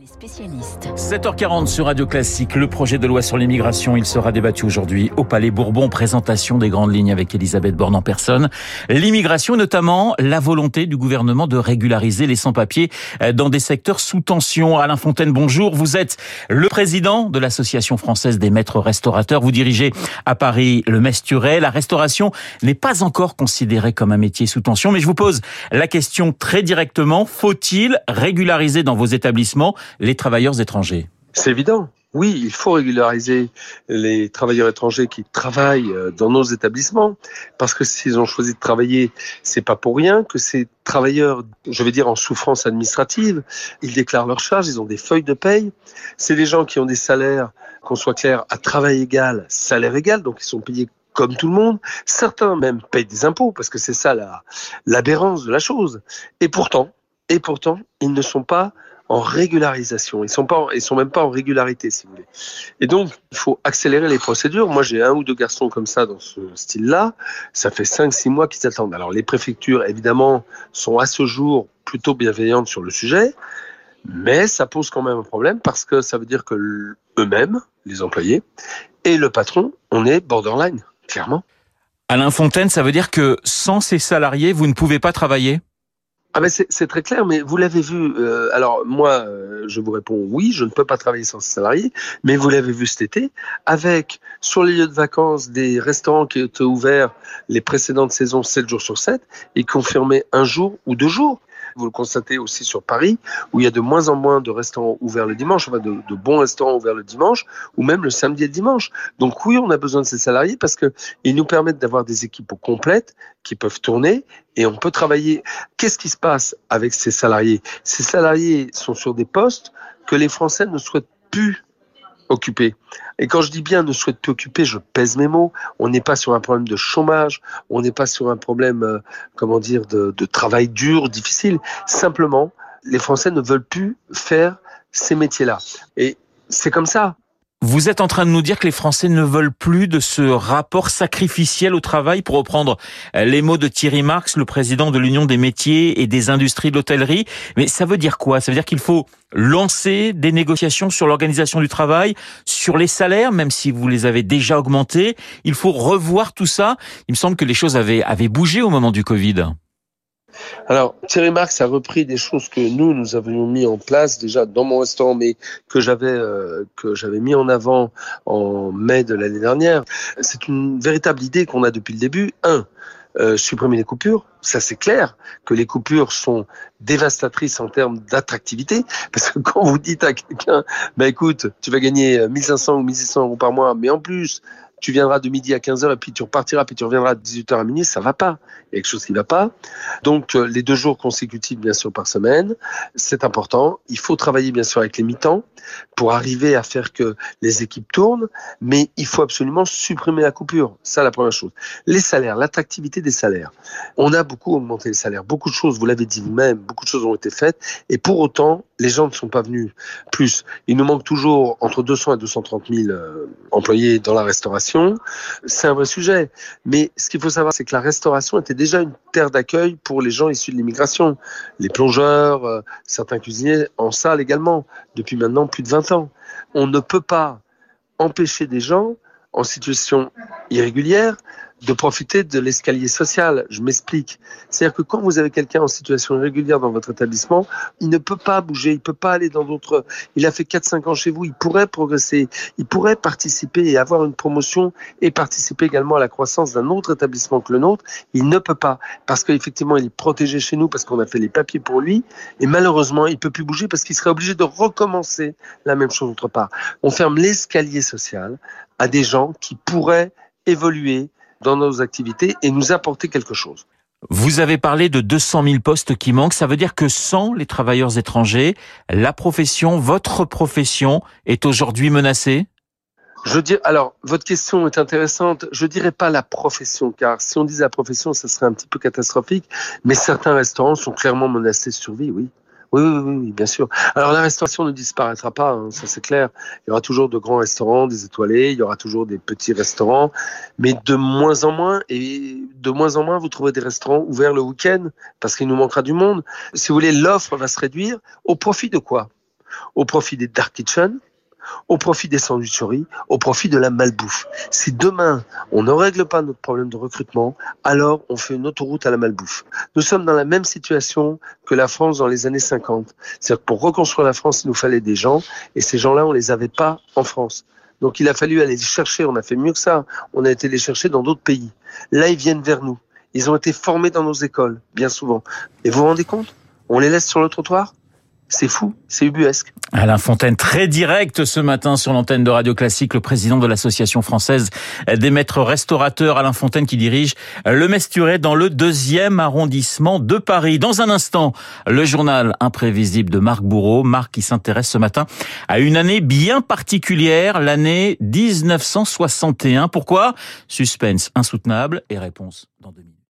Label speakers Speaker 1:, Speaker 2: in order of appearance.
Speaker 1: Les spécialistes.
Speaker 2: 7h40 sur Radio Classique, le projet de loi sur l'immigration, il sera débattu aujourd'hui au Palais Bourbon, présentation des grandes lignes avec Elisabeth Borne en personne. L'immigration, notamment la volonté du gouvernement de régulariser les sans-papiers euh, dans des secteurs sous tension. Alain Fontaine, bonjour. Vous êtes le président de l'Association française des maîtres restaurateurs. Vous dirigez à Paris le Mesturet. La restauration n'est pas encore considérée comme un métier sous tension, mais je vous pose la question très directement. Faut-il régulariser dans vos établissements les travailleurs étrangers
Speaker 3: C'est évident. Oui, il faut régulariser les travailleurs étrangers qui travaillent euh, dans nos établissements, parce que s'ils ont choisi de travailler, c'est pas pour rien que ces travailleurs, je vais dire en souffrance administrative, ils déclarent leurs charges, ils ont des feuilles de paye. C'est des gens qui ont des salaires, qu'on soit clair, à travail égal, salaire égal, donc ils sont payés comme tout le monde. Certains même payent des impôts, parce que c'est ça la, l'aberrance de la chose. Et pourtant, et pourtant, ils ne sont pas en régularisation. Ils sont pas, ils sont même pas en régularité, si vous voulez. Et donc, il faut accélérer les procédures. Moi, j'ai un ou deux garçons comme ça dans ce style-là. Ça fait cinq, six mois qu'ils attendent. Alors, les préfectures, évidemment, sont à ce jour plutôt bienveillantes sur le sujet. Mais ça pose quand même un problème parce que ça veut dire que eux-mêmes, les employés, et le patron, on est borderline, clairement.
Speaker 2: Alain Fontaine, ça veut dire que sans ces salariés, vous ne pouvez pas travailler?
Speaker 3: Ah ben c'est très clair, mais vous l'avez vu. Euh, alors moi, euh, je vous réponds oui, je ne peux pas travailler sans salariés, mais vous l'avez vu cet été, avec sur les lieux de vacances des restaurants qui étaient ouverts les précédentes saisons 7 jours sur 7 et confirmés un jour ou deux jours. Vous le constatez aussi sur Paris, où il y a de moins en moins de restaurants ouverts le dimanche, enfin de, bons restaurants ouverts le dimanche, ou même le samedi et le dimanche. Donc oui, on a besoin de ces salariés parce que ils nous permettent d'avoir des équipes complètes qui peuvent tourner et on peut travailler. Qu'est-ce qui se passe avec ces salariés? Ces salariés sont sur des postes que les Français ne souhaitent plus Et quand je dis bien ne souhaite plus occuper, je pèse mes mots. On n'est pas sur un problème de chômage, on n'est pas sur un problème, euh, comment dire, de, de travail dur, difficile. Simplement, les Français ne veulent plus faire ces métiers-là. Et c'est comme ça.
Speaker 2: Vous êtes en train de nous dire que les Français ne veulent plus de ce rapport sacrificiel au travail, pour reprendre euh, les mots de Thierry Marx, le président de l'Union des métiers et des industries de l'hôtellerie. Mais ça veut dire quoi? Ça veut dire qu'il faut lancer des négociations sur l'organisation du travail, sur les salaires, même si vous les avez déjà augmentés. Il faut revoir tout ça. Il me semble que les choses avaient, avaient bougé au moment du Covid.
Speaker 3: Alors, Thierry Marx a repris des choses que nous, nous avions mis en place déjà dans mon restaurant, mais que j'avais euh, que j'avais mis en avant en mai de l'année dernière. C'est une véritable idée qu'on a depuis le début. Un, euh, supprimer les coupures. Ça, c'est clair que les coupures sont dévastatrices en termes d'attractivité. Parce que quand vous dites à quelqu'un, bah, écoute, tu vas gagner 1500 ou 1600 euros par mois, mais en plus, tu viendras de midi à 15h et puis tu repartiras, puis tu reviendras de 18h à minuit, ça va pas. Il y a quelque chose qui va pas. Donc, euh, les deux jours consécutifs, bien sûr, par semaine, c'est important. Il faut travailler, bien sûr, avec les mi-temps pour arriver à faire que les équipes tournent, mais il faut absolument supprimer la coupure. Ça, la première chose. Les salaires, l'attractivité des salaires. On a beaucoup augmenté les salaires. Beaucoup de choses, vous l'avez dit vous-même, beaucoup de choses ont été faites. Et pour autant, les gens ne sont pas venus plus. Il nous manque toujours entre 200 et 230 000 euh, employés dans la restauration. C'est un vrai sujet. Mais ce qu'il faut savoir, c'est que la restauration était déjà une terre d'accueil pour les gens issus de l'immigration. Les plongeurs, euh, certains cuisiniers en salle également, depuis maintenant plus de 20 ans. On ne peut pas empêcher des gens en situation irrégulière de profiter de l'escalier social. Je m'explique. C'est-à-dire que quand vous avez quelqu'un en situation irrégulière dans votre établissement, il ne peut pas bouger, il peut pas aller dans d'autres. Il a fait 4-5 ans chez vous, il pourrait progresser, il pourrait participer et avoir une promotion et participer également à la croissance d'un autre établissement que le nôtre. Il ne peut pas parce qu'effectivement, il est protégé chez nous parce qu'on a fait les papiers pour lui et malheureusement, il peut plus bouger parce qu'il serait obligé de recommencer la même chose autre part. On ferme l'escalier social à des gens qui pourraient évoluer dans nos activités et nous apporter quelque chose.
Speaker 2: Vous avez parlé de 200 000 postes qui manquent. Ça veut dire que sans les travailleurs étrangers, la profession, votre profession, est aujourd'hui menacée?
Speaker 3: Je dis, alors, votre question est intéressante. Je dirais pas la profession, car si on disait la profession, ça serait un petit peu catastrophique. Mais certains restaurants sont clairement menacés de survie, oui. Oui, oui, oui, bien sûr. Alors la restauration ne disparaîtra pas, hein, ça c'est clair. Il y aura toujours de grands restaurants, des étoilés, il y aura toujours des petits restaurants, mais de moins en moins, et de moins en moins, vous trouverez des restaurants ouverts le week-end, parce qu'il nous manquera du monde. Si vous voulez, l'offre va se réduire au profit de quoi? Au profit des dark kitchens, au profit des sandwicheries, au profit de la malbouffe. Si demain, on ne règle pas notre problème de recrutement, alors on fait une autoroute à la malbouffe. Nous sommes dans la même situation que la France dans les années 50. C'est-à-dire que pour reconstruire la France, il nous fallait des gens, et ces gens-là, on les avait pas en France. Donc il a fallu aller les chercher, on a fait mieux que ça, on a été les chercher dans d'autres pays. Là, ils viennent vers nous. Ils ont été formés dans nos écoles, bien souvent. Et vous vous rendez compte? On les laisse sur le trottoir? C'est fou, c'est ubuesque.
Speaker 2: Alain Fontaine, très direct ce matin sur l'antenne de Radio Classique, le président de l'association française des maîtres restaurateurs, Alain Fontaine, qui dirige le Mesturé dans le deuxième arrondissement de Paris. Dans un instant, le journal imprévisible de Marc Bourreau. Marc qui s'intéresse ce matin à une année bien particulière, l'année 1961. Pourquoi? Suspense insoutenable et réponse dans deux minutes.